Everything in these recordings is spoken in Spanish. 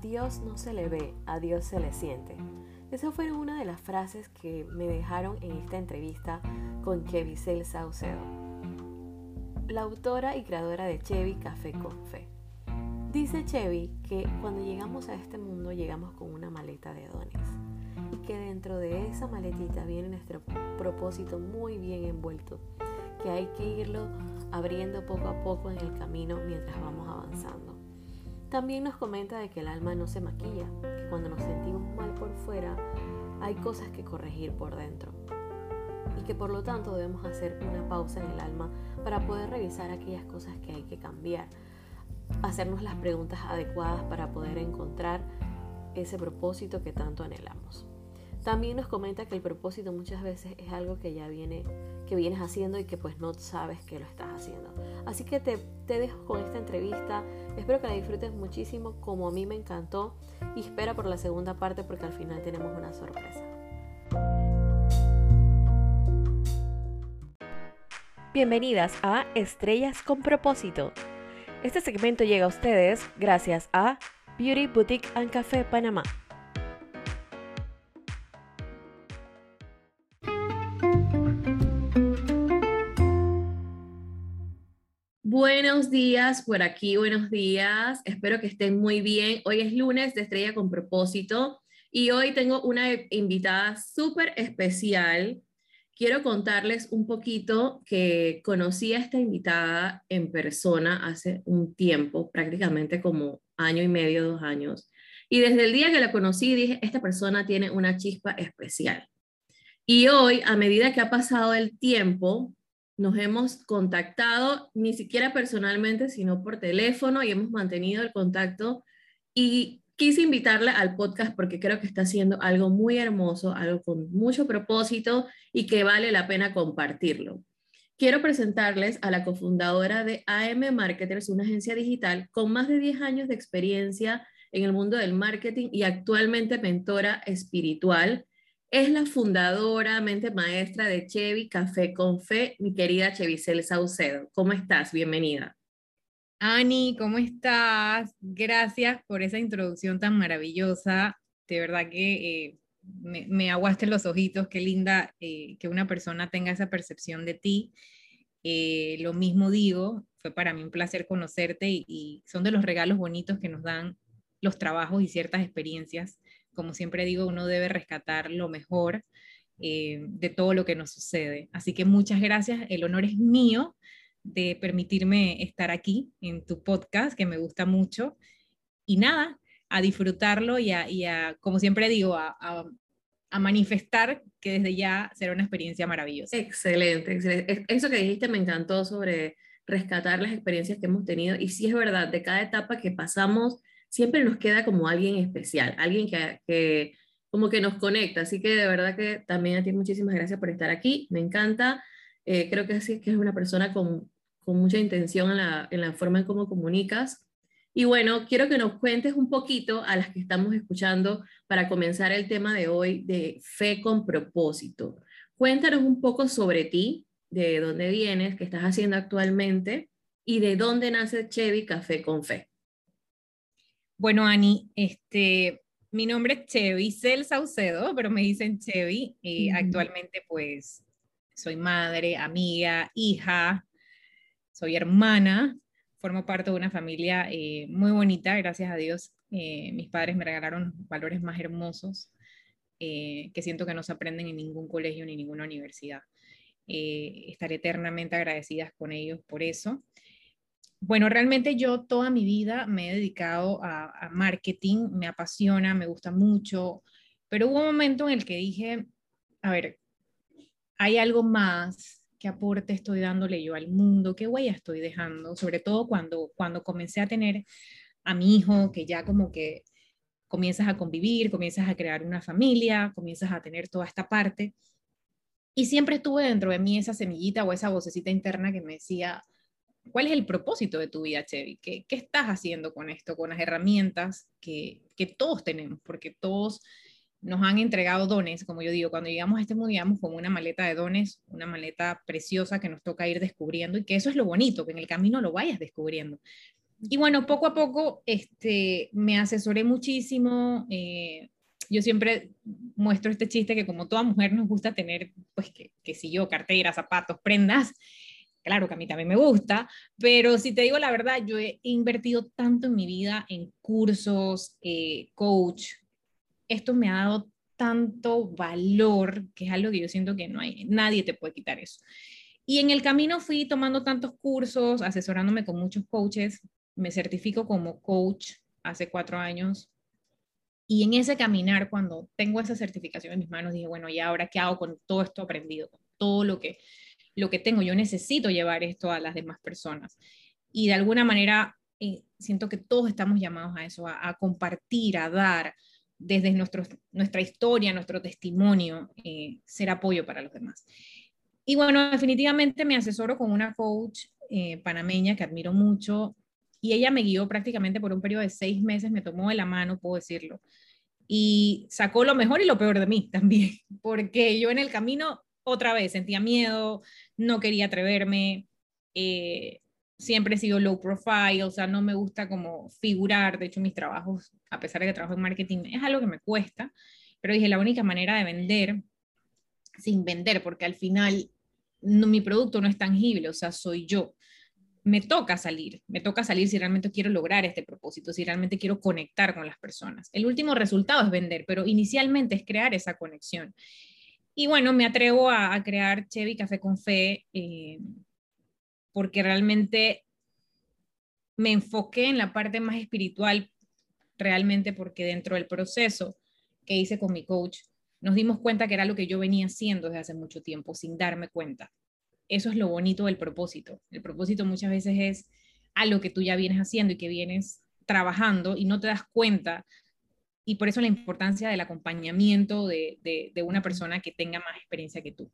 Dios no se le ve, a Dios se le siente. Esa fue una de las frases que me dejaron en esta entrevista con Kevisel Saucedo, la autora y creadora de Chevy Café con Fe. Dice Chevy que cuando llegamos a este mundo llegamos con una maleta de dones y que dentro de esa maletita viene nuestro propósito muy bien envuelto, que hay que irlo abriendo poco a poco en el camino mientras vamos avanzando. También nos comenta de que el alma no se maquilla, que cuando nos sentimos mal por fuera hay cosas que corregir por dentro y que por lo tanto debemos hacer una pausa en el alma para poder revisar aquellas cosas que hay que cambiar, hacernos las preguntas adecuadas para poder encontrar ese propósito que tanto anhelamos. También nos comenta que el propósito muchas veces es algo que ya viene, que vienes haciendo y que pues no sabes que lo estás haciendo. Así que te, te dejo con esta entrevista. Espero que la disfrutes muchísimo como a mí me encantó y espera por la segunda parte porque al final tenemos una sorpresa. Bienvenidas a Estrellas con propósito. Este segmento llega a ustedes gracias a Beauty Boutique and Café Panamá. Buenos días por aquí, buenos días. Espero que estén muy bien. Hoy es lunes de Estrella con propósito y hoy tengo una invitada súper especial. Quiero contarles un poquito que conocí a esta invitada en persona hace un tiempo, prácticamente como año y medio, dos años. Y desde el día que la conocí dije, esta persona tiene una chispa especial. Y hoy, a medida que ha pasado el tiempo, nos hemos contactado, ni siquiera personalmente, sino por teléfono y hemos mantenido el contacto. Y quise invitarla al podcast porque creo que está haciendo algo muy hermoso, algo con mucho propósito y que vale la pena compartirlo. Quiero presentarles a la cofundadora de AM Marketers, una agencia digital con más de 10 años de experiencia en el mundo del marketing y actualmente mentora espiritual es la fundadora, mente maestra de Chevy Café con Fe, mi querida Chevisel Saucedo. ¿Cómo estás? Bienvenida. Ani, ¿cómo estás? Gracias por esa introducción tan maravillosa. De verdad que eh, me, aguaste los ojitos. Qué linda eh, que una persona tenga esa percepción de ti. Eh, lo mismo digo, fue para mí un placer conocerte y son de los regalos bonitos que nos dan los trabajos y ciertas experiencias como siempre digo, uno debe rescatar lo mejor eh, de todo lo que nos sucede. Así que muchas gracias, el honor es mío de permitirme estar aquí en tu podcast, que me gusta mucho. Y nada, a disfrutarlo y a, como siempre digo, a, a, manifestar que desde ya será una experiencia maravillosa. Excelente, excelente. Eso que dijiste me encantó sobre rescatar las experiencias que hemos tenido. Y sí es verdad, de cada etapa que pasamos, siempre nos queda como alguien especial, alguien que, como que nos conecta. Así que de verdad que también a ti muchísimas gracias por estar aquí, me encanta. Eh, creo que sí que es una persona con, mucha intención en la, en la forma en cómo comunicas. Y bueno, quiero que nos cuentes un poquito a las que estamos escuchando para comenzar el tema de hoy de fe con propósito. Cuéntanos un poco sobre ti, de dónde vienes, qué estás haciendo actualmente y de dónde nace Chevy Café con Fe. Bueno, Ani, este, mi nombre es Chevy Cel Saucedo, pero me dicen Chevy. y Actualmente, pues, soy madre, amiga, hija, soy hermana, formo parte de una familia eh, muy bonita, gracias a Dios. Eh, mis padres me regalaron valores más hermosos eh, que siento que no se aprenden en ningún colegio ni ninguna universidad. estaré eternamente agradecidas con ellos por eso. Bueno, realmente yo toda mi vida me he dedicado a, marketing, me apasiona, me gusta mucho, pero hubo un momento en el que dije, a ver, hay algo más, qué aporte estoy dándole yo al mundo, qué huella estoy dejando, sobre todo cuando, cuando comencé a tener a mi hijo, que ya como que comienzas a convivir, comienzas a crear una familia, comienzas a tener toda esta parte. Y siempre estuve dentro de mí esa semillita o esa vocecita interna que me decía, ¿Cuál es el propósito de tu vida, Chevy? ¿Qué, ¿Qué, estás haciendo con esto, con las herramientas que, que, todos tenemos? Porque todos nos han entregado dones, como yo digo, cuando llegamos a este mundo, llegamos como una maleta de dones, una maleta preciosa que nos toca ir descubriendo y que eso es lo bonito, que en el camino lo vayas descubriendo. y bueno, poco a poco este, me asesoré muchísimo. Eh, yo siempre muestro este chiste que como toda mujer nos gusta tener, pues que, que si yo, cartera, zapatos, prendas, claro que a mí también me gusta, pero si te digo la verdad, yo he invertido tanto en mi vida en cursos, eh, coach, esto me ha dado tanto valor, que es algo que yo siento que no hay, nadie te puede quitar eso. Y en el camino fui tomando tantos cursos, asesorándome con muchos coaches, me certifico como coach hace cuatro años. Y en ese caminar, cuando tengo esa certificación en mis manos, dije, bueno, ¿y ahora qué hago con todo esto aprendido? Con todo lo que, lo que tengo. Yo necesito llevar esto a las demás personas. Y de alguna manera eh, siento que todos estamos llamados a eso, a, compartir, a dar desde nuestro, nuestra historia, nuestro testimonio, eh, ser apoyo para los demás. Y bueno, definitivamente me asesoro con una coach eh, panameña que admiro mucho y ella me guió prácticamente por un periodo de seis meses, me tomó de la mano, puedo decirlo, y sacó lo mejor y lo peor de mí también, porque yo en el camino otra vez sentía miedo, no quería atreverme, eh, siempre he sido low profile, o sea, no me gusta como figurar, de hecho mis trabajos, a pesar de que trabajo en marketing, es algo que me cuesta, pero dije, la única manera de vender, sin vender, porque al final no, mi producto no es tangible, o sea, soy yo me toca salir, me toca salir si realmente quiero lograr este propósito, si realmente quiero conectar con las personas. El último resultado es vender, pero inicialmente es crear esa conexión. Y bueno, me atrevo a, crear Chevy Café con Fe eh, porque realmente me enfoqué en la parte más espiritual, realmente porque dentro del proceso que hice con mi coach, nos dimos cuenta que era lo que yo venía haciendo desde hace mucho tiempo, sin darme cuenta eso es lo bonito del propósito. El propósito muchas veces es algo que tú ya vienes haciendo y que vienes trabajando y no te das cuenta. Y por eso la importancia del acompañamiento de, una persona que tenga más experiencia que tú.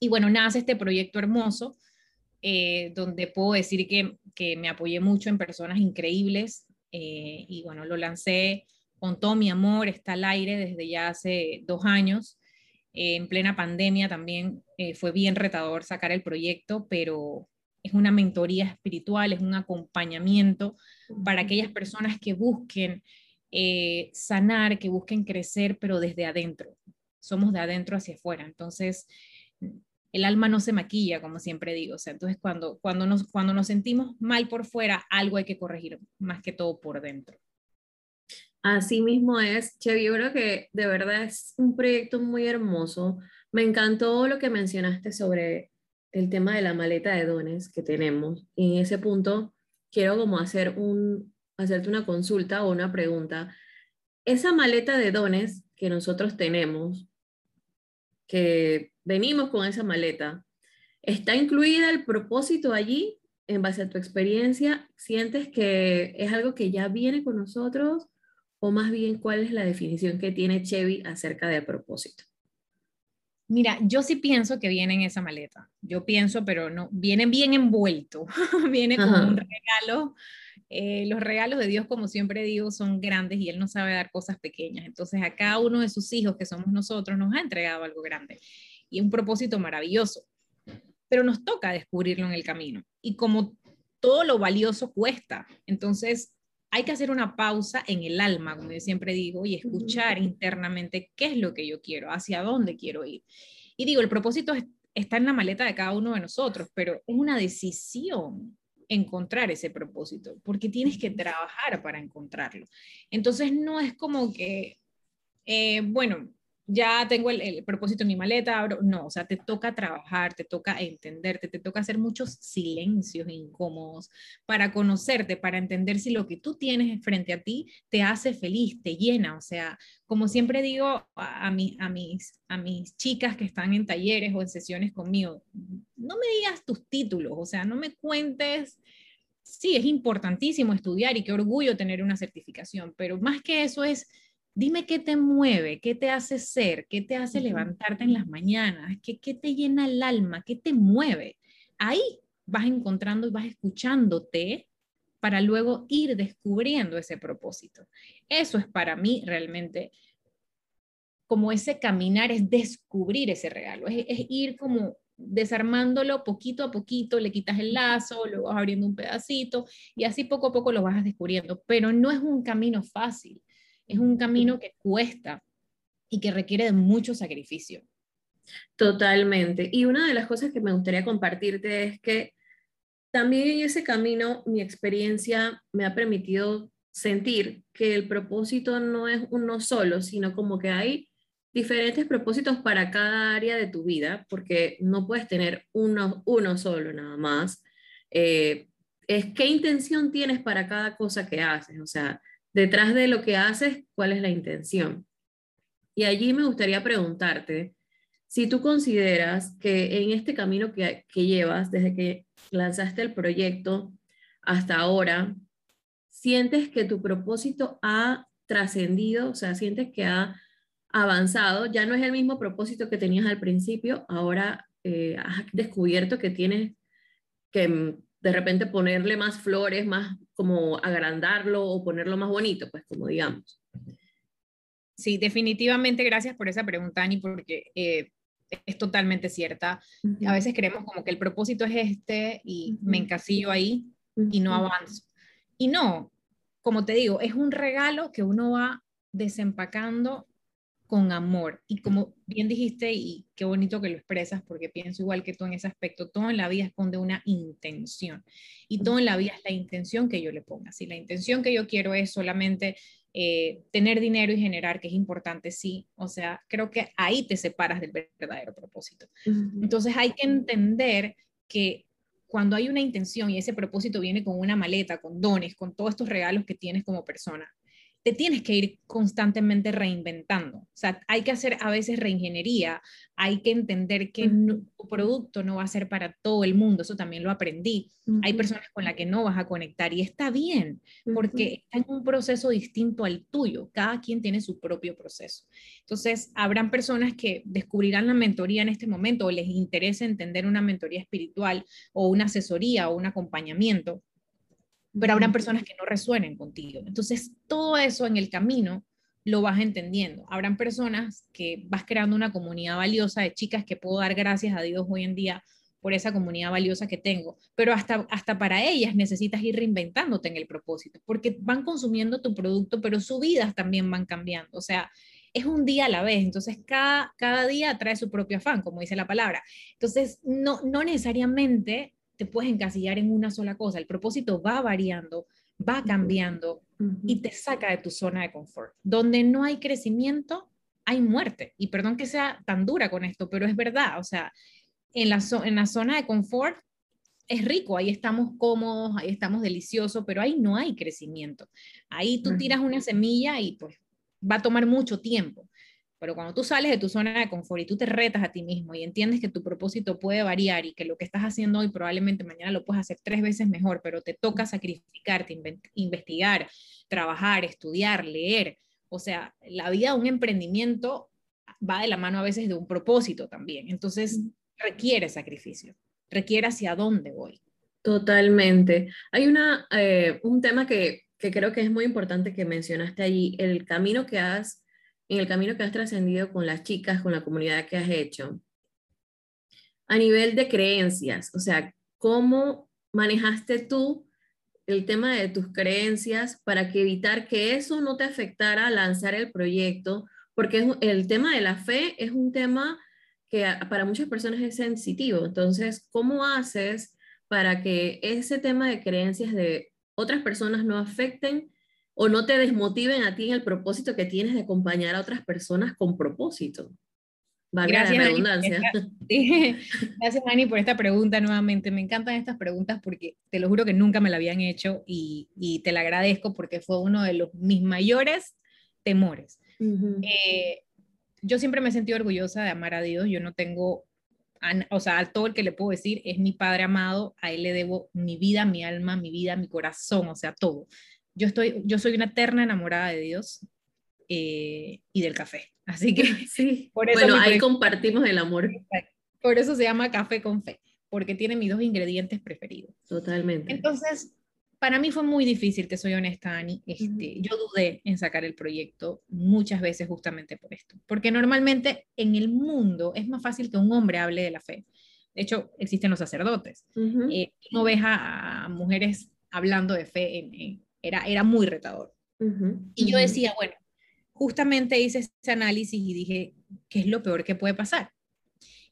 Y bueno, nace este proyecto hermoso, eh, donde puedo decir que, me apoyé mucho en personas increíbles. Eh, y bueno, lo lancé con todo mi amor, está al aire desde ya hace dos años en plena pandemia también eh, fue bien retador sacar el proyecto, pero es una mentoría espiritual, es un acompañamiento para aquellas personas que busquen eh, sanar, que busquen crecer, pero desde adentro. Somos de adentro hacia afuera. Entonces, el alma no se maquilla, como siempre digo. O sea, entonces cuando, cuando, nos, cuando nos sentimos mal por fuera, algo hay que corregir, más que todo por dentro. Así mismo es, Chevy, yo creo que de verdad es un proyecto muy hermoso. Me encantó lo que mencionaste sobre el tema de la maleta de dones que tenemos. Y en ese punto quiero como hacer un, hacerte una consulta o una pregunta. Esa maleta de dones que nosotros tenemos, que venimos con esa maleta, ¿está incluida el propósito allí? En base a tu experiencia, ¿sientes que es algo que ya viene con nosotros? o más bien cuál es la definición que tiene Chevy acerca del propósito? Mira, yo sí pienso que viene en esa maleta. Yo pienso, pero no, viene bien envuelto, viene como un regalo. Eh, los regalos de Dios, como siempre digo, son grandes y Él no sabe dar cosas pequeñas. Entonces, a cada uno de sus hijos, que somos nosotros, nos ha entregado algo grande y un propósito maravilloso. Pero nos toca descubrirlo en el camino. Y como todo lo valioso cuesta, entonces hay que hacer una pausa en el alma, como yo siempre digo, y escuchar internamente qué es lo que yo quiero, hacia dónde quiero ir. Y digo, el propósito está en la maleta de cada uno de nosotros, pero es una decisión encontrar ese propósito, porque tienes que trabajar para encontrarlo. Entonces no es como que, eh, bueno, ya tengo el, propósito en mi maleta, no, o sea, te toca trabajar, te toca entenderte, te toca hacer muchos silencios incómodos para conocerte, para entender si lo que tú tienes frente a ti te hace feliz, te llena, o sea, como siempre digo a, a, mis, a mis chicas que están en talleres o en sesiones conmigo, no me digas tus títulos, o sea, no me cuentes. Sí, es importantísimo estudiar y qué orgullo tener una certificación, pero más que eso es Dime qué te mueve, qué te hace ser, qué te hace levantarte en las mañanas, qué, qué te llena el alma, qué te mueve. Ahí vas encontrando y vas escuchándote para luego ir descubriendo ese propósito. Eso es para mí realmente como ese caminar, es descubrir ese regalo, es, ir como desarmándolo poquito a poquito, le quitas el lazo, lo vas abriendo un pedacito y así poco a poco lo vas descubriendo. Pero no es un camino fácil, es un camino que cuesta y que requiere de mucho sacrificio. Totalmente. Y una de las cosas que me gustaría compartirte es que también en ese camino mi experiencia me ha permitido sentir que el propósito no es uno solo, sino como que hay diferentes propósitos para cada área de tu vida, porque no puedes tener uno, uno solo nada más. Eh, es qué intención tienes para cada cosa que haces, o sea, detrás de lo que haces, cuál es la intención. Y allí me gustaría preguntarte si tú consideras que en este camino que, que llevas, desde que lanzaste el proyecto hasta ahora, sientes que tu propósito ha trascendido, o sea, sientes que ha avanzado, ya no es el mismo propósito que tenías al principio, ahora eh, has descubierto que tienes que de repente ponerle más flores, más como agrandarlo o ponerlo más bonito, pues como digamos. Sí, definitivamente gracias por esa pregunta, Ani, porque eh, es totalmente cierta. A veces creemos como que el propósito es este y me encasillo ahí y no avanzo. Y no, como te digo, es un regalo que uno va desempacando con amor. Y como bien dijiste, y qué bonito que lo expresas, porque pienso igual que tú en ese aspecto, todo en la vida esconde una intención. Y todo en la vida es la intención que yo le ponga. Si la intención que yo quiero es solamente eh, tener dinero y generar, que es importante, sí. O sea, creo que ahí te separas del verdadero propósito. Entonces hay que entender que cuando hay una intención y ese propósito viene con una maleta, con dones, con todos estos regalos que tienes como persona, te tienes que ir constantemente reinventando. O sea, hay que hacer a veces reingeniería, hay que entender que tu producto no va a ser para todo el mundo, eso también lo aprendí. Hay personas con las que no vas a conectar y está bien, porque está en un proceso distinto al tuyo, cada quien tiene su propio proceso. Entonces, habrán personas que descubrirán la mentoría en este momento o les interesa entender una mentoría espiritual o una asesoría o un acompañamiento pero habrán personas que no resuenen contigo. Entonces, todo eso en el camino lo vas entendiendo. Habrán personas que vas creando una comunidad valiosa de chicas que puedo dar gracias a Dios hoy en día por esa comunidad valiosa que tengo, pero hasta, hasta para ellas necesitas ir reinventándote en el propósito, porque van consumiendo tu producto, pero sus vidas también van cambiando. O sea, es un día a la vez, entonces cada, cada día trae su propio afán, como dice la palabra. Entonces, no, no necesariamente te puedes encasillar en una sola cosa. El propósito va variando, va cambiando y te saca de tu zona de confort. Donde no hay crecimiento, hay muerte. Y perdón que sea tan dura con esto, pero es verdad. O sea, en la, en la zona de confort es rico, ahí estamos cómodos, ahí estamos deliciosos, pero ahí no hay crecimiento. Ahí tú tiras una semilla y pues va a tomar mucho tiempo. Pero cuando tú sales de tu zona de confort y tú te retas a ti mismo y entiendes que tu propósito puede variar y que lo que estás haciendo hoy probablemente mañana lo puedes hacer tres veces mejor, pero te toca sacrificarte, investigar, trabajar, estudiar, leer. O sea, la vida de un emprendimiento va de la mano a veces de un propósito también. Entonces, requiere sacrificio, requiere hacia dónde voy. Totalmente. Hay una, eh, un tema que, que creo que es muy importante que mencionaste allí, el camino que has en el camino que has trascendido con las chicas, con la comunidad que has hecho, a nivel de creencias, o sea, ¿cómo manejaste tú el tema de tus creencias para que evitar que eso no te afectara a lanzar el proyecto? Porque el tema de la fe es un tema que para muchas personas es sensitivo. Entonces, ¿cómo haces para que ese tema de creencias de otras personas no afecten o no te desmotiven a ti en el propósito que tienes de acompañar a otras personas con propósito. Gracias, la redundancia. Gracias, Mani, por esta pregunta nuevamente. Me encantan estas preguntas porque te lo juro que nunca me la habían hecho y, y te la agradezco porque fue uno de los, mis mayores temores. Eh, yo siempre me he sentido orgullosa de amar a Dios. Yo no tengo, o sea, todo el que le puedo decir es mi Padre amado. A Él le debo mi vida, mi alma, mi vida, mi corazón, o sea, todo yo, estoy, yo soy una eterna enamorada de Dios eh, y del café. Así que sí. Por eso bueno, ahí compartimos el amor. Por eso se llama café con fe, porque tiene mis dos ingredientes preferidos. Totalmente. Entonces, para mí fue muy difícil, que soy honesta, Ani. Este, Yo dudé en sacar el proyecto muchas veces justamente por esto. Porque normalmente en el mundo es más fácil que un hombre hable de la fe. De hecho, existen los sacerdotes. Eh, no ves a, mujeres hablando de fe, era, era muy retador. Y yo decía, bueno, justamente hice ese análisis y dije, ¿qué es lo peor que puede pasar?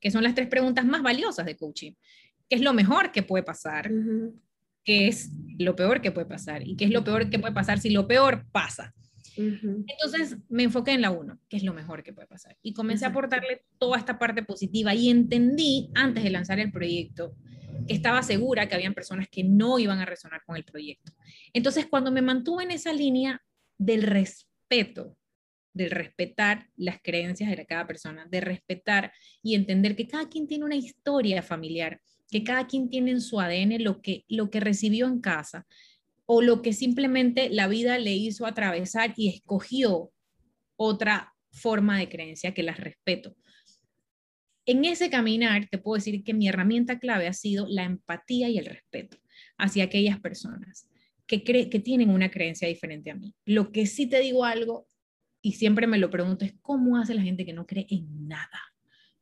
Que son las tres preguntas más valiosas de coaching. ¿Qué es lo mejor que puede pasar? ¿Qué es lo peor que puede pasar? ¿Y qué es lo peor que puede pasar si lo peor pasa? Entonces me enfoqué en la uno, que es lo mejor que puede pasar. Y comencé a aportarle toda esta parte positiva y entendí antes de lanzar el proyecto estaba segura que habían personas que no iban a resonar con el proyecto. Entonces cuando me mantuve en esa línea del respeto, del respetar las creencias de cada persona, de respetar y entender que cada quien tiene una historia familiar, que cada quien tiene en su ADN lo que, lo que recibió en casa, o lo que simplemente la vida le hizo atravesar y escogió otra forma de creencia que las respeto. En ese caminar te puedo decir que mi herramienta clave ha sido la empatía y el respeto hacia aquellas personas que, que tienen una creencia diferente a mí. Lo que sí te digo algo, y siempre me lo pregunto, es cómo hace la gente que no cree en nada.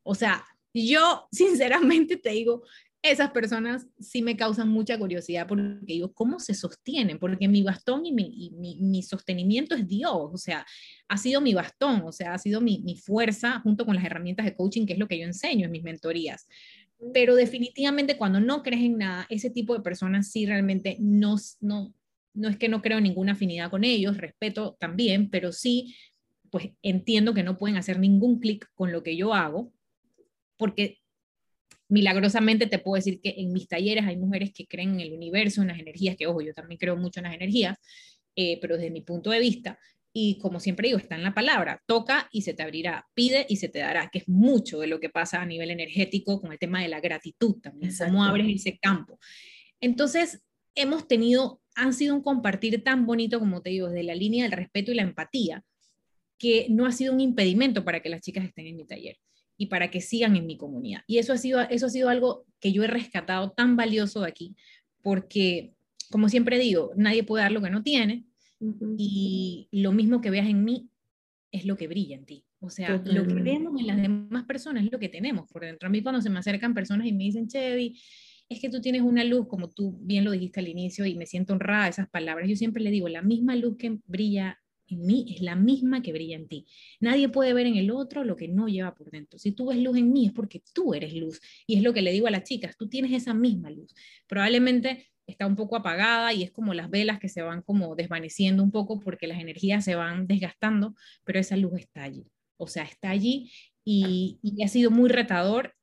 O sea, yo sinceramente te digo, esas personas sí me causan mucha curiosidad porque digo, ¿cómo se sostienen? Porque mi bastón y mi, mi, sostenimiento es Dios, o sea, ha sido mi bastón, o sea, ha sido mi, mi, fuerza junto con las herramientas de coaching, que es lo que yo enseño en mis mentorías. Pero definitivamente cuando no crees en nada, ese tipo de personas sí realmente no, no, no es que no creo ninguna afinidad con ellos, respeto también, pero sí, pues entiendo que no pueden hacer ningún clic con lo que yo hago, porque milagrosamente te puedo decir que en mis talleres hay mujeres que creen en el universo, en las energías, que ojo, yo también creo mucho en las energías, eh, pero desde mi punto de vista, y como siempre digo, está en la palabra, toca y se te abrirá, pide y se te dará, que es mucho de lo que pasa a nivel energético con el tema de la gratitud también, cómo abres ese campo. Entonces, hemos tenido, han sido un compartir tan bonito, como te digo, desde la línea del respeto y la empatía, que no ha sido un impedimento para que las chicas estén en mi taller y para que sigan en mi comunidad. Y eso ha sido, eso ha sido algo que yo he rescatado tan valioso de aquí, porque, como siempre digo, nadie puede dar lo que no tiene, y lo mismo que veas en mí es lo que brilla en ti. O sea, lo que vemos en las demás personas es lo que tenemos por dentro. A mí cuando se me acercan personas y me dicen, Chevy, es que tú tienes una luz, como tú bien lo dijiste al inicio, y me siento honrada esas palabras. Yo siempre le digo, la misma luz que brilla en mí es la misma que brilla en ti. Nadie puede ver en el otro lo que no lleva por dentro. Si tú ves luz en mí es porque tú eres luz. Y es lo que le digo a las chicas, tú tienes esa misma luz. Probablemente está un poco apagada y es como las velas que se van como desvaneciendo un poco porque las energías se van desgastando, pero esa luz está allí. O sea, está allí y, y ha sido muy retador,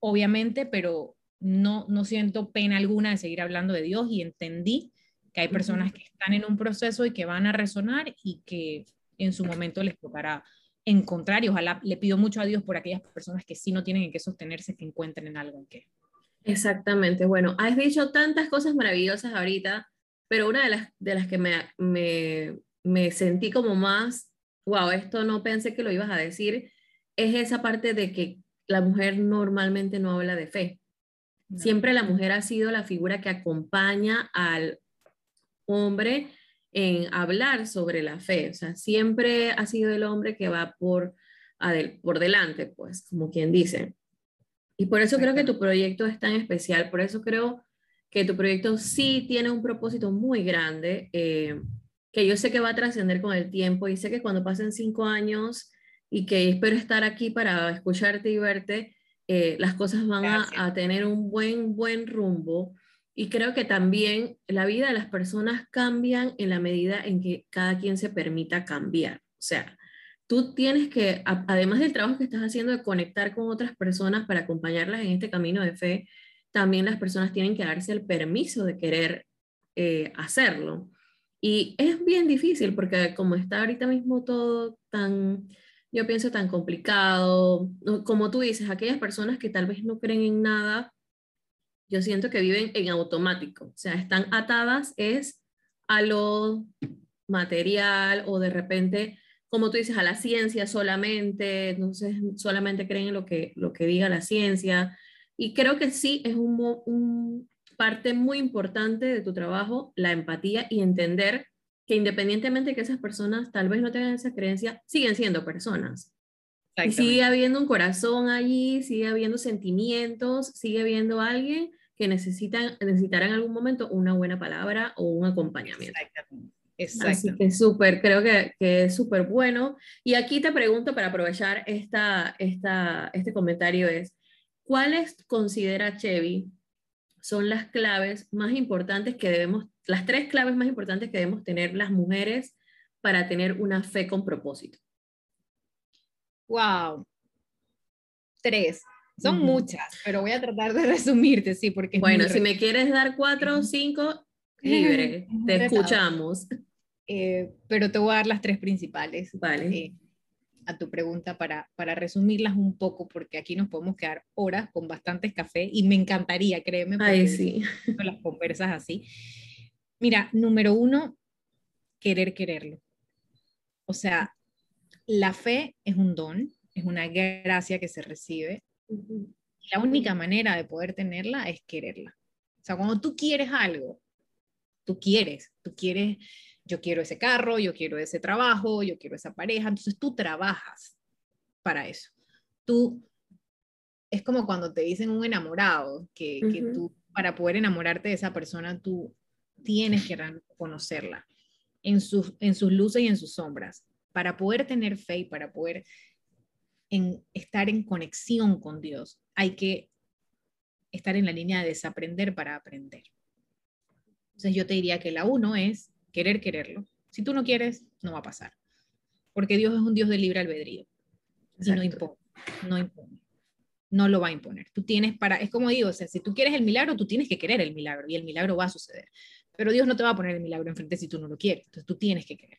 obviamente, pero no, no siento pena alguna de seguir hablando de Dios y entendí que hay personas que están en un proceso y que van a resonar y que en su momento les tocará encontrar y ojalá le pido mucho a Dios por aquellas personas que sí no tienen en qué sostenerse, que encuentren en algo en qué. Exactamente, bueno, has dicho tantas cosas maravillosas ahorita, pero una de las, de las que me, me, me sentí como más, wow, esto no pensé que lo ibas a decir, es esa parte de que la mujer normalmente no habla de fe. Siempre la mujer ha sido la figura que acompaña al hombre en hablar sobre la fe. O sea, siempre ha sido el hombre que va por, por delante, pues, como quien dice. Y por eso creo que tu proyecto es tan especial, por eso creo que tu proyecto sí tiene un propósito muy grande, eh, que yo sé que va a trascender con el tiempo y sé que cuando pasen cinco años y que espero estar aquí para escucharte y verte, eh, las cosas van a, a, tener un buen, buen rumbo y creo que también la vida de las personas cambian en la medida en que cada quien se permita cambiar. O sea, tú tienes que, además del trabajo que estás haciendo de conectar con otras personas para acompañarlas en este camino de fe, también las personas tienen que darse el permiso de querer eh, hacerlo. Y es bien difícil porque como está ahorita mismo todo tan, yo pienso, tan complicado, como tú dices, aquellas personas que tal vez no creen en nada, yo siento que viven en automático, o sea, están atadas es a lo material o de repente, como tú dices, a la ciencia solamente, entonces solamente creen en lo que, lo que diga la ciencia. Y creo que sí es un, un parte muy importante de tu trabajo, la empatía y entender que independientemente de que esas personas tal vez no tengan esa creencia, siguen siendo personas. Y sigue habiendo un corazón allí, sigue habiendo sentimientos, sigue habiendo alguien que necesitan, necesitará en algún momento una buena palabra o un acompañamiento. Exactamente. Así que súper, creo que, que es súper bueno. Y aquí te pregunto para aprovechar esta, esta, este comentario es, ¿cuáles considera Chevy son las claves más importantes que debemos, las tres claves más importantes que debemos tener las mujeres para tener una fe con propósito? Wow. Tres. Son muchas, pero voy a tratar de resumirte, sí, porque... Bueno, si me quieres dar cuatro o cinco, libre, te escuchamos. Eh, pero te voy a dar las tres principales. Vale. Eh, a tu pregunta para, para resumirlas un poco, porque aquí nos podemos quedar horas con bastantes café y me encantaría, créeme, Ay, sí. las conversas así. Mira, número uno, querer quererlo. O sea, la fe es un don, es una gracia que se recibe. La única manera de poder tenerla es quererla. O sea, cuando tú quieres algo, tú quieres, tú quieres yo quiero ese carro, yo quiero ese trabajo, yo quiero esa pareja, entonces tú trabajas para eso. Tú, es como cuando te dicen un enamorado, que, que tú, para poder enamorarte de esa persona, tú tienes que conocerla en sus, en sus luces y en sus sombras, para poder tener fe y para poder en, estar en conexión con Dios, hay que estar en la línea de desaprender para aprender. Entonces yo te diría que la uno es querer quererlo. Si tú no quieres, no va a pasar. Porque Dios es un Dios de libre albedrío. Y no impone, no impone. No lo va a imponer. Tú tienes para, es como digo, o sea, si tú quieres el milagro, tú tienes que querer el milagro y el milagro va a suceder. Pero Dios no te va a poner el milagro enfrente si tú no lo quieres. Entonces tú tienes que querer.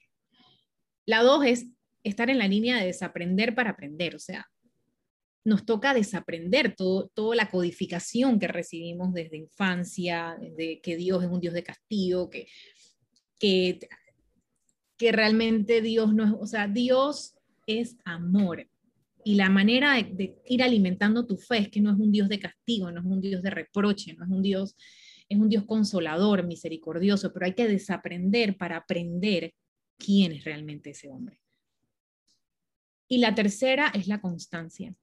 La dos es estar en la línea de desaprender para aprender. O sea, nos toca desaprender todo, toda la codificación que recibimos desde infancia, desde que Dios es un Dios de castigo, que que, realmente Dios no es, o sea, Dios es amor. Y la manera de, ir alimentando tu fe es que no es un Dios de castigo, no es un Dios de reproche, no es un Dios, es un Dios consolador, misericordioso, pero hay que desaprender para aprender quién es realmente ese hombre. Y la tercera es la constancia.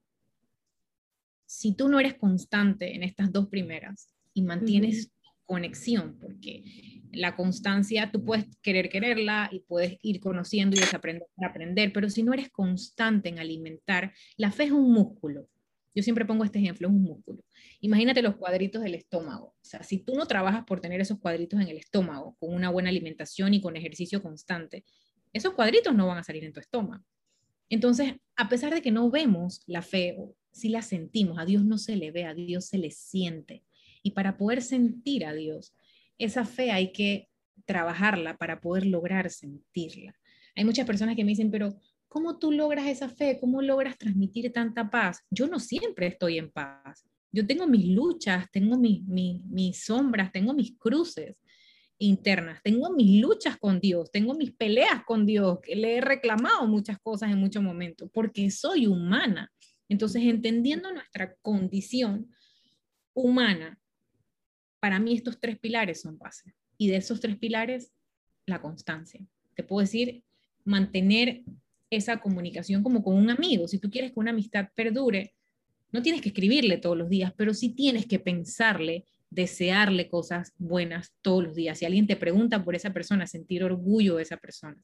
Si tú no eres constante en estas dos primeras y mantienes conexión, porque la constancia, tú puedes querer quererla y puedes ir conociendo y desaprender para aprender, pero si no eres constante en alimentar, la fe es un músculo. Yo siempre pongo este ejemplo, es un músculo. Imagínate los cuadritos del estómago. O sea, si tú no trabajas por tener esos cuadritos en el estómago, con una buena alimentación y con ejercicio constante, esos cuadritos no van a salir en tu estómago. Entonces, a pesar de que no vemos la fe, si la sentimos, a Dios no se le ve, a Dios se le siente. Y para poder sentir a Dios, esa fe hay que trabajarla para poder lograr sentirla. Hay muchas personas que me dicen, pero ¿cómo tú logras esa fe? ¿Cómo logras transmitir tanta paz? Yo no siempre estoy en paz. Yo tengo mis luchas, tengo mis, mis, sombras, tengo mis cruces internas, tengo mis luchas con Dios, tengo mis peleas con Dios, que le he reclamado muchas cosas en muchos momentos, porque soy humana. Entonces, entendiendo nuestra condición humana, para mí estos tres pilares son base. Y de esos tres pilares, la constancia. Te puedo decir, mantener esa comunicación como con un amigo. Si tú quieres que una amistad perdure, no tienes que escribirle todos los días, pero sí tienes que pensarle, desearle cosas buenas todos los días. Si alguien te pregunta por esa persona, sentir orgullo de esa persona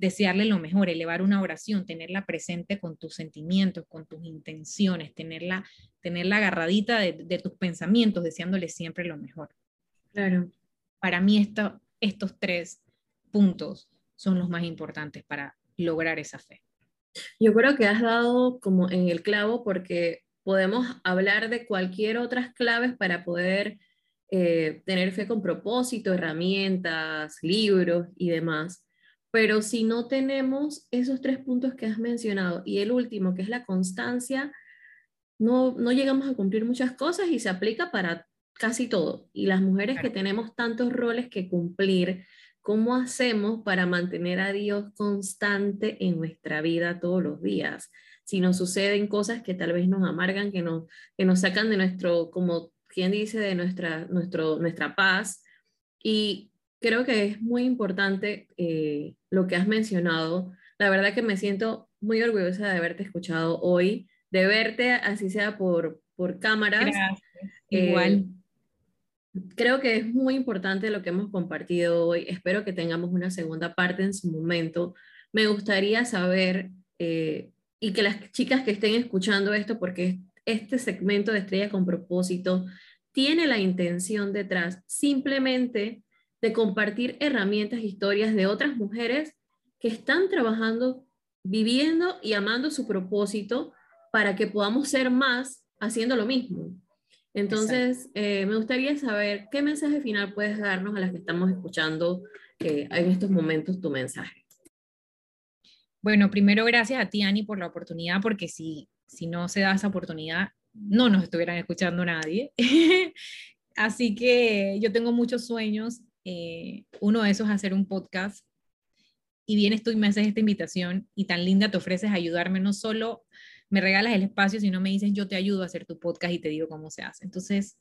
desearle lo mejor, elevar una oración, tenerla presente con tus sentimientos, con tus intenciones, tenerla, tenerla agarradita de, tus pensamientos, deseándole siempre lo mejor. Claro. Para mí esto, estos tres puntos son los más importantes para lograr esa fe. Yo creo que has dado como en el clavo porque podemos hablar de cualquier otras claves para poder eh, tener fe con propósito, herramientas, libros y demás. Pero si no tenemos esos tres puntos que has mencionado y el último, que es la constancia, no, no llegamos a cumplir muchas cosas y se aplica para casi todo. Y las mujeres que tenemos tantos roles que cumplir, ¿cómo hacemos para mantener a Dios constante en nuestra vida todos los días? Si nos suceden cosas que tal vez nos amargan, que nos, que nos sacan de nuestro, como quien dice, de nuestra, nuestro, nuestra paz. Y creo que es muy importante eh, lo que has mencionado La verdad que me siento muy orgullosa de haberte escuchado hoy, de verte, así sea por, por cámaras. Gracias. Igual. Eh, creo que es muy importante lo que hemos compartido hoy. Espero que tengamos una segunda parte en su momento. Me gustaría saber, eh, y que las chicas que estén escuchando esto, porque este segmento de Estrella con propósito tiene la intención detrás simplemente de compartir herramientas, historias de otras mujeres que están trabajando, viviendo y amando su propósito para que podamos ser más haciendo lo mismo. Entonces, eh, me gustaría saber qué mensaje final puedes darnos a las que estamos escuchando eh, en estos momentos tu mensaje. Bueno, primero gracias a ti, Ani, por la oportunidad, porque si, si no se da esa oportunidad, no nos estuvieran escuchando nadie. Así que yo tengo muchos sueños. Eh, uno de esos es hacer un podcast. Y vienes tú y me haces esta invitación y tan linda te ofreces ayudarme, no solo me regalas el espacio, sino me dices yo te ayudo a hacer tu podcast y te digo cómo se hace. Entonces,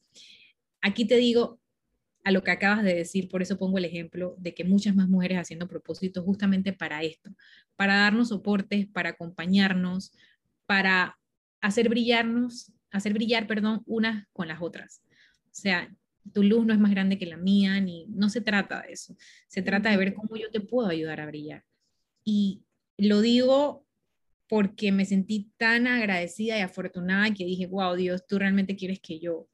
aquí te digo a lo que acabas de decir, por eso pongo el ejemplo de que muchas más mujeres haciendo propósitos justamente para esto, para darnos soportes, para acompañarnos, para hacer brillarnos hacer brillar, perdón, unas con las otras. O sea, tu luz no es más grande que la mía, ni no se trata de eso. Se trata de ver cómo yo te puedo ayudar a brillar. Y lo digo porque me sentí tan agradecida y afortunada que dije, wow, Dios, tú realmente quieres que yo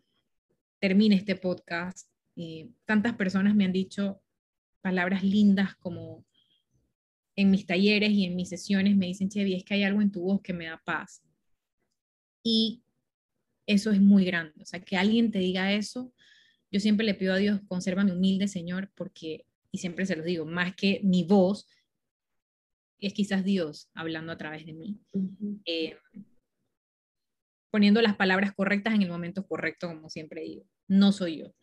termine este podcast. Y tantas personas me han dicho palabras lindas como en mis talleres y en mis sesiones me dicen, Chevy, es que hay algo en tu voz que me da paz. Y eso es muy grande. O sea, que alguien te diga eso, yo siempre le pido a Dios, consérvame humilde, Señor, porque, y siempre se los digo, más que mi voz, es quizás Dios hablando a través de mí. Eh, poniendo las palabras correctas en el momento correcto, como siempre digo. No soy yo.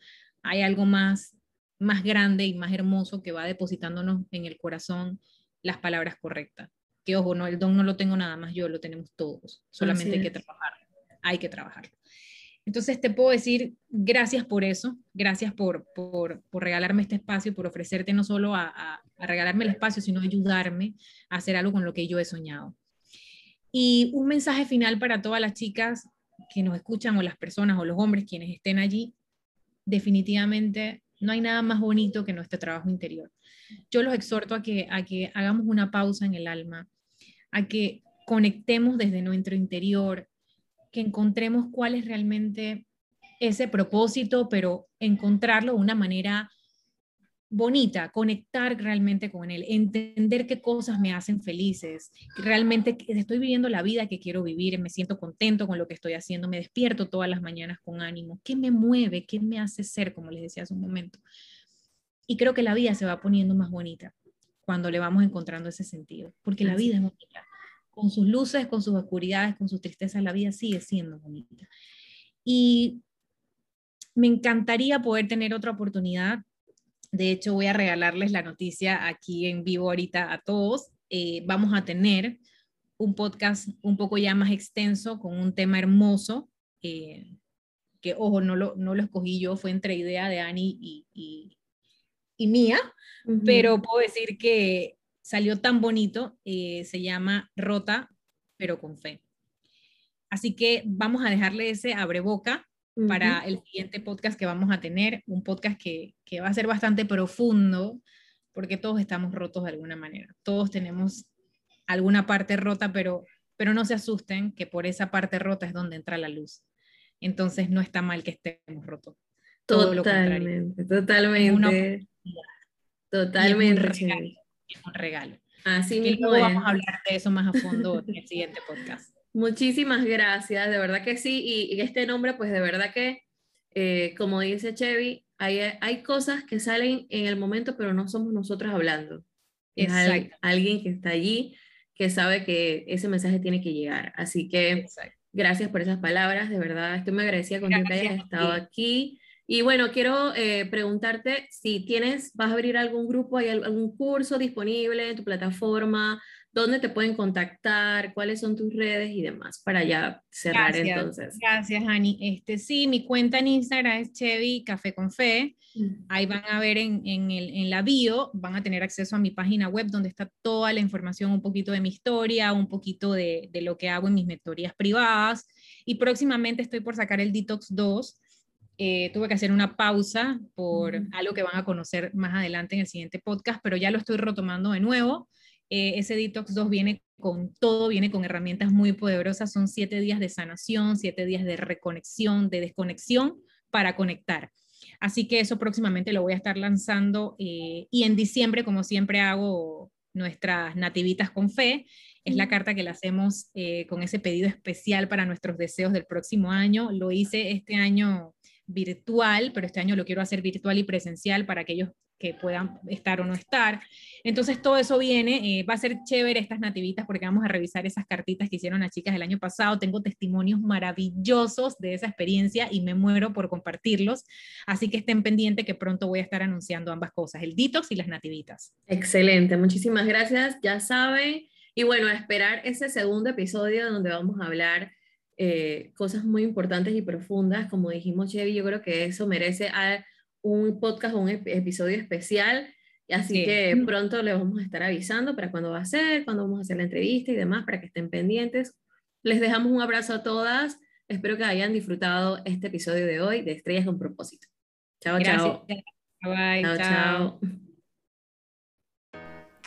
Hay algo más, más grande y más hermoso que va depositándonos en el corazón las palabras correctas. Que ojo, no, el don no lo tengo nada más yo, lo tenemos todos. Solamente hay que trabajar hay que trabajar. Entonces te puedo decir gracias por eso, gracias por, por, por regalarme este espacio, por ofrecerte no solo a, a, regalarme el espacio, sino ayudarme a hacer algo con lo que yo he soñado. Y un mensaje final para todas las chicas que nos escuchan o las personas o los hombres quienes estén allí, definitivamente no hay nada más bonito que nuestro trabajo interior. Yo los exhorto a que, a que hagamos una pausa en el alma, a que conectemos desde nuestro interior, que encontremos cuál es realmente ese propósito, pero encontrarlo de una manera bonita, conectar realmente con él, entender qué cosas me hacen felices, realmente estoy viviendo la vida que quiero vivir, me siento contento con lo que estoy haciendo, me despierto todas las mañanas con ánimo, qué me mueve, qué me hace ser, como les decía hace un momento. Y creo que la vida se va poniendo más bonita cuando le vamos encontrando ese sentido, porque la vida es bonita con sus luces, con sus oscuridades, con sus tristezas, la vida sigue siendo bonita. Y me encantaría poder tener otra oportunidad. De hecho, voy a regalarles la noticia aquí en vivo ahorita a todos. Eh, vamos a tener un podcast un poco ya más extenso con un tema hermoso, eh, que ojo, no lo, no lo escogí yo, fue entre idea de Ani y, y, mía, pero puedo decir que salió tan bonito, eh, se llama Rota, pero con fe. Así que vamos a dejarle ese abreboca para el siguiente podcast que vamos a tener, un podcast que, que, va a ser bastante profundo, porque todos estamos rotos de alguna manera. Todos tenemos alguna parte rota, pero, pero no se asusten que por esa parte rota es donde entra la luz. Entonces no está mal que estemos rotos. Todo totalmente, totalmente. Totalmente un regalo. Así mismo vamos a hablar de eso más a fondo en el siguiente podcast. Muchísimas gracias, de verdad que sí. Y, este nombre, pues de verdad que, eh, como dice Chevy, hay, hay cosas que salen en el momento, pero no somos nosotros hablando. Es alguien que está allí, que sabe que ese mensaje tiene que llegar. Así que gracias por esas palabras, de verdad. Estoy muy agradecida con que hayas estado aquí. Y bueno, quiero eh, preguntarte si tienes, vas a abrir algún grupo, hay algún curso disponible en tu plataforma, dónde te pueden contactar, cuáles son tus redes y demás, para ya cerrar Gracias, entonces. Gracias, Ani. Este, sí, mi cuenta en Instagram es Chevy Café con Fe. Mm. Ahí van a ver en, en, el, en la bio, van a tener acceso a mi página web donde está toda la información, un poquito de mi historia, un poquito de, de lo que hago en mis mentorías privadas. Y próximamente estoy por sacar el Detox 2. Eh, tuve que hacer una pausa por Mm. algo que van a conocer más adelante en el siguiente podcast, pero ya lo estoy retomando de nuevo. Eh, ese Detox 2 viene con todo, viene con herramientas muy poderosas. Son siete días de sanación, siete días de reconexión, de desconexión para conectar. Así que eso próximamente lo voy a estar lanzando eh, y en diciembre, como siempre hago nuestras nativitas con fe, es la carta que le hacemos eh, con ese pedido especial para nuestros deseos del próximo año. Lo hice este año virtual, pero este año lo quiero hacer virtual y presencial para aquellos que puedan estar o no estar. Entonces todo eso viene, eh, va a ser chévere estas nativitas porque vamos a revisar esas cartitas que hicieron las chicas el año pasado. Tengo testimonios maravillosos de esa experiencia y me muero por compartirlos. Así que estén pendientes que pronto voy a estar anunciando ambas cosas, el detox y las nativitas. Excelente, muchísimas gracias, ya saben. Y bueno, a esperar ese segundo episodio donde vamos a hablar eh, cosas muy importantes y profundas. Como dijimos, Chevy, yo creo que eso merece a un podcast o un ep- episodio especial. Así Sí. que pronto les vamos a estar avisando para cuándo va a ser, cuándo vamos a hacer la entrevista y demás, para que estén pendientes. Les dejamos un abrazo a todas. Espero que hayan disfrutado este episodio de hoy de Estrellas con propósito. Chao, chao. Bye, Chao, chao. chao.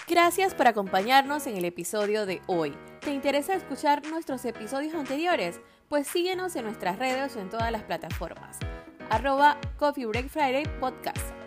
Gracias por acompañarnos en el episodio de hoy. ¿Te interesa escuchar nuestros episodios anteriores? Pues síguenos en nuestras redes o en todas las plataformas. Arroba Coffee Break Friday Podcast.